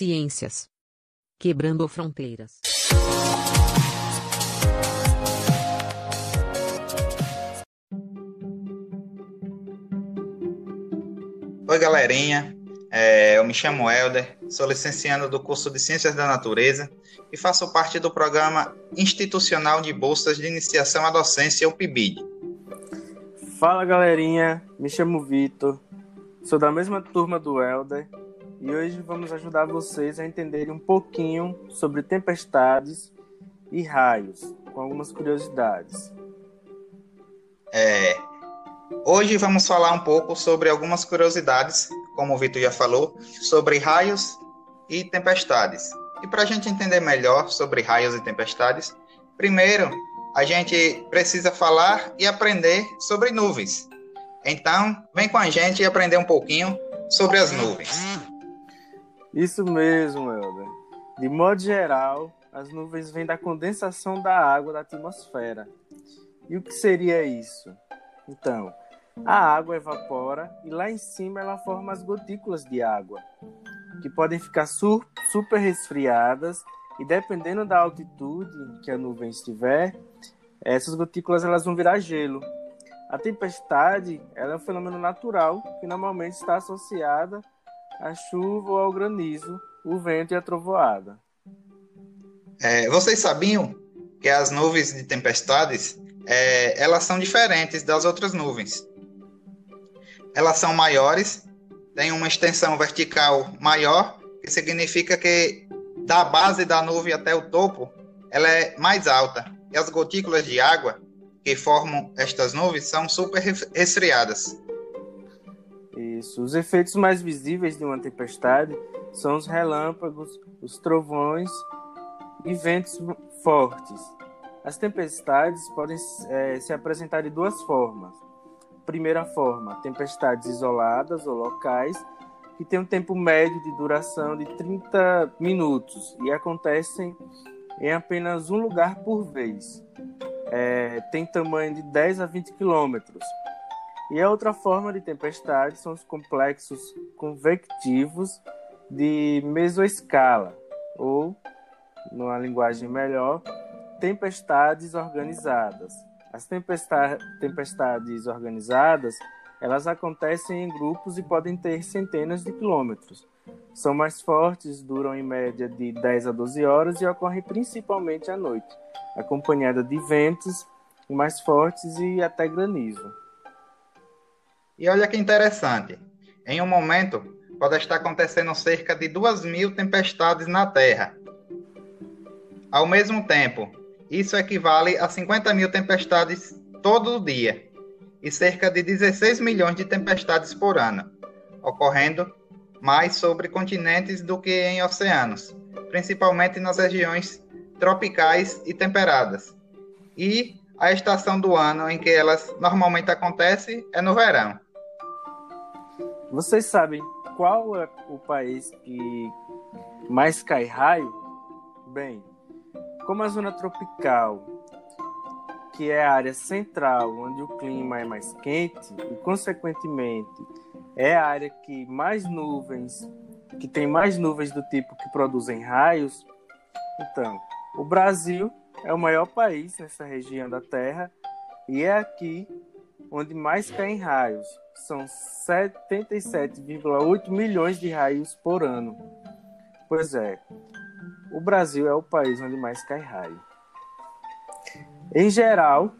Ciências. Quebrando fronteiras. Oi, galerinha. É, eu me chamo Helder, sou licenciado do curso de Ciências da Natureza e faço parte do programa institucional de bolsas de iniciação à docência, o PIBID. Fala, galerinha. Me chamo Vitor, sou da mesma turma do Helder e hoje vamos ajudar vocês a entenderem um pouquinho sobre tempestades e raios, com algumas curiosidades. É, Hoje vamos falar um pouco sobre algumas curiosidades, como o Vitor já falou, sobre raios e tempestades. E para a gente entender melhor sobre raios e tempestades, primeiro a gente precisa falar e aprender sobre nuvens. Então, vem com a gente e aprender um pouquinho sobre as nuvens. Isso mesmo, Helder. De modo geral, as nuvens vêm da condensação da água da atmosfera. E o que seria isso? Então, a água evapora e lá em cima ela forma as gotículas de água, que podem ficar super resfriadas e dependendo da altitude que a nuvem estiver, essas gotículas elas vão virar gelo. A tempestade ela é um fenômeno natural que normalmente está associada à chuva ou ao granizo, o vento e a trovoada. É, vocês sabiam que as nuvens de tempestades é, elas são diferentes das outras nuvens. Elas são maiores, têm uma extensão vertical maior, que significa que da base da nuvem até o topo, ela é mais alta. E as gotículas de água que formam estas nuvens são super resfriadas. Isso. Os efeitos mais visíveis de uma tempestade são os relâmpagos, os trovões e ventos fortes. As tempestades podem é, se apresentar de duas formas. Primeira forma, tempestades isoladas ou locais, que têm um tempo médio de duração de 30 minutos e acontecem em apenas um lugar por vez. É, tem tamanho de 10 a 20 quilômetros. E a outra forma de tempestade são os complexos convectivos de mesoescala, ou, numa linguagem melhor, tempestades organizadas. As tempestades organizadas, elas acontecem em grupos e podem ter centenas de quilômetros. São mais fortes, duram em média de 10 a 12 horas e ocorrem principalmente à noite, acompanhada de ventos mais fortes e até granizo. E olha que interessante, em um momento pode estar acontecendo cerca de 2 mil tempestades na Terra. Ao mesmo tempo, isso equivale a 50 mil tempestades todo dia e cerca de 16 milhões de tempestades por ano, ocorrendo mais sobre continentes do que em oceanos, principalmente nas regiões tropicais e temperadas. E a estação do ano em que elas normalmente acontecem é no verão. Vocês sabem qual é o país que mais cai raio? Bem, como a zona tropical, que é a área central, onde o clima é mais quente e, consequentemente, é a área que mais nuvens, que tem mais nuvens do tipo que produzem raios, então, o Brasil é o maior país nessa região da Terra e é aqui onde mais caem raios. São 77,8 milhões de raios por ano. Pois é, o Brasil é o país onde mais cai raio. Em geral,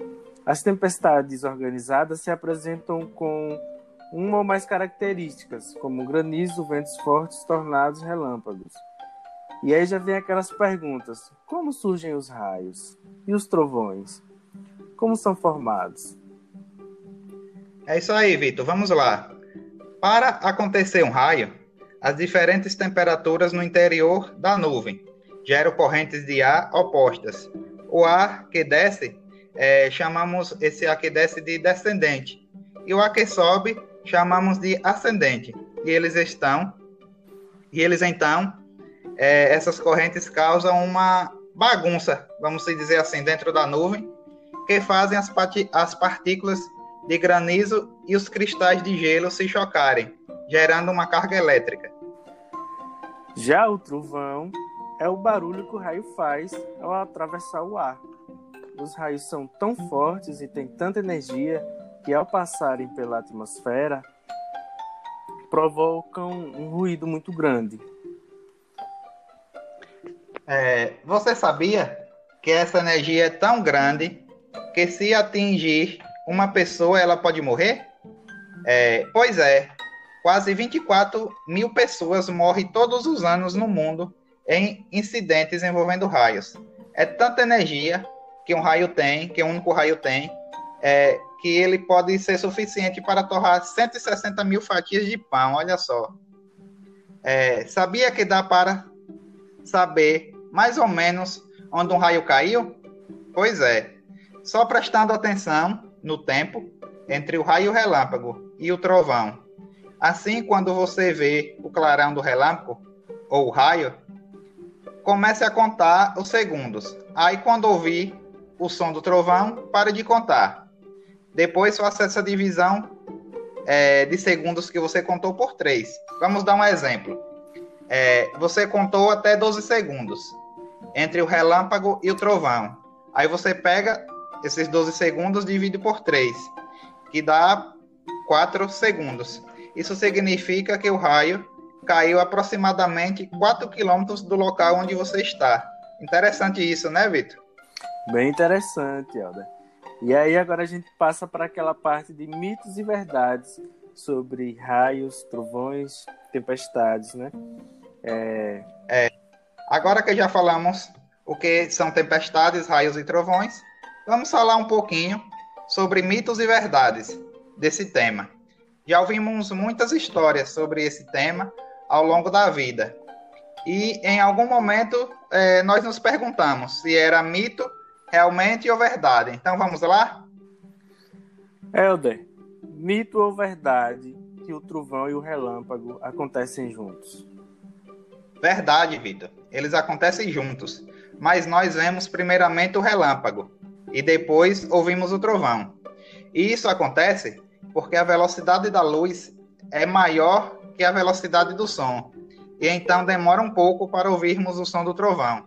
as tempestades organizadas se apresentam com uma ou mais características, como granizo, ventos fortes, tornados, relâmpagos. E aí já vem aquelas perguntas: como surgem os raios? E os trovões? Como são formados? É isso aí, Vitor. Vamos lá. Para acontecer um raio, as diferentes temperaturas no interior da nuvem geram correntes de ar opostas. O ar que desce, é, chamamos esse ar que desce de descendente. E o ar que sobe, chamamos de ascendente. E eles estão, e eles então, é, essas correntes causam uma bagunça, vamos dizer assim, dentro da nuvem, que fazem as, as partículas de granizo e os cristais de gelo se chocarem, gerando uma carga elétrica. Já o trovão é o barulho que o raio faz ao atravessar o ar. Os raios são tão fortes e têm tanta energia que, ao passarem pela atmosfera, provocam um ruído muito grande. É, você sabia que essa energia é tão grande que, se atingir uma pessoa, ela pode morrer? É, pois é, quase 24 mil pessoas morrem todos os anos no mundo em incidentes envolvendo raios. É tanta energia que um raio tem, que um único raio tem, é, que ele pode ser suficiente para torrar 160 mil fatias de pão, olha só. É, sabia que dá para saber mais ou menos onde um raio caiu? Pois é, só prestando atenção no tempo entre o raio relâmpago e o trovão. Assim, quando você vê o clarão do relâmpago ou o raio, comece a contar os segundos. Aí, quando ouvir o som do trovão, pare de contar. Depois faça essa divisão é, de segundos que você contou por 3. Vamos dar um exemplo. É, você contou até 12 segundos entre o relâmpago e o trovão. Aí você pega esses 12 segundos divide por 3, que dá 4 segundos. Isso significa que o raio caiu aproximadamente 4 quilômetros do local onde você está. Interessante isso, né, Vitor? Bem interessante, Helder. E aí agora a gente passa para aquela parte de mitos e verdades sobre raios, trovões, tempestades, né? É... é. Agora que já falamos o que são tempestades, raios e trovões, vamos falar um pouquinho sobre mitos e verdades desse tema. Já ouvimos muitas histórias sobre esse tema ao longo da vida. E em algum momento é, nós nos perguntamos se era mito realmente ou verdade. Então vamos lá? Helder, mito ou verdade que o trovão e o relâmpago acontecem juntos? Verdade, Vitor. Eles acontecem juntos. Mas nós vemos primeiramente o relâmpago e depois ouvimos o trovão. E isso acontece porque a velocidade da luz é maior que a velocidade do som. E então demora um pouco para ouvirmos o som do trovão.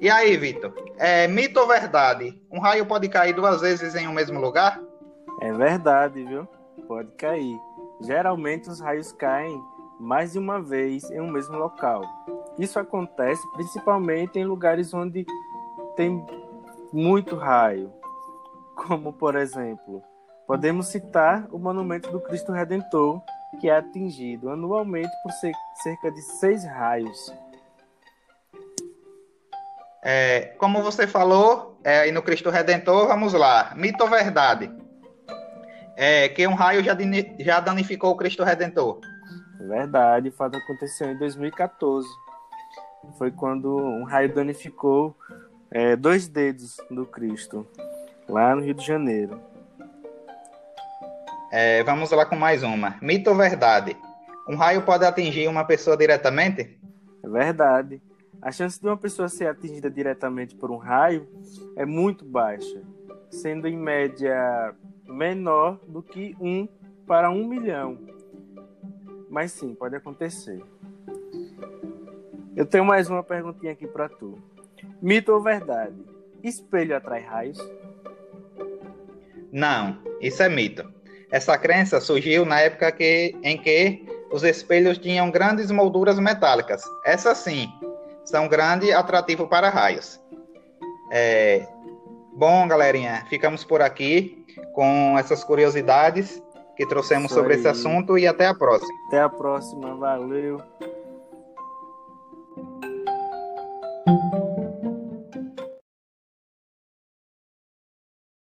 E aí, Vitor? É mito ou verdade? Um raio pode cair duas vezes em um mesmo lugar? É verdade, viu? Pode cair. Geralmente os raios caem mais de uma vez em um mesmo local. Isso acontece principalmente em lugares onde tem muito raio, como por exemplo, podemos citar o monumento do Cristo Redentor, que é atingido anualmente por cerca de seis raios. É, como você falou, é, aí no Cristo Redentor, vamos lá. Mito ou verdade? É, que um raio já, já danificou o Cristo Redentor. Verdade, o fato aconteceu em 2014. Foi quando um raio danificou é, dois dedos do Cristo, lá no Rio de Janeiro. É, vamos lá com mais uma. Mito ou verdade? Um raio pode atingir uma pessoa diretamente? É verdade. A chance de uma pessoa ser atingida diretamente por um raio é muito baixa, sendo em média menor do que um para um milhão. Mas sim, pode acontecer. Eu tenho mais uma perguntinha aqui para tu. Mito ou verdade? Espelho atrai raios? Não, isso é mito. Essa crença surgiu na época que, em que os espelhos tinham grandes molduras metálicas. Essa sim, são grande atrativo para raios. É... Bom, galerinha, ficamos por aqui com essas curiosidades que trouxemos sobre esse assunto e até a próxima. Até a próxima, valeu.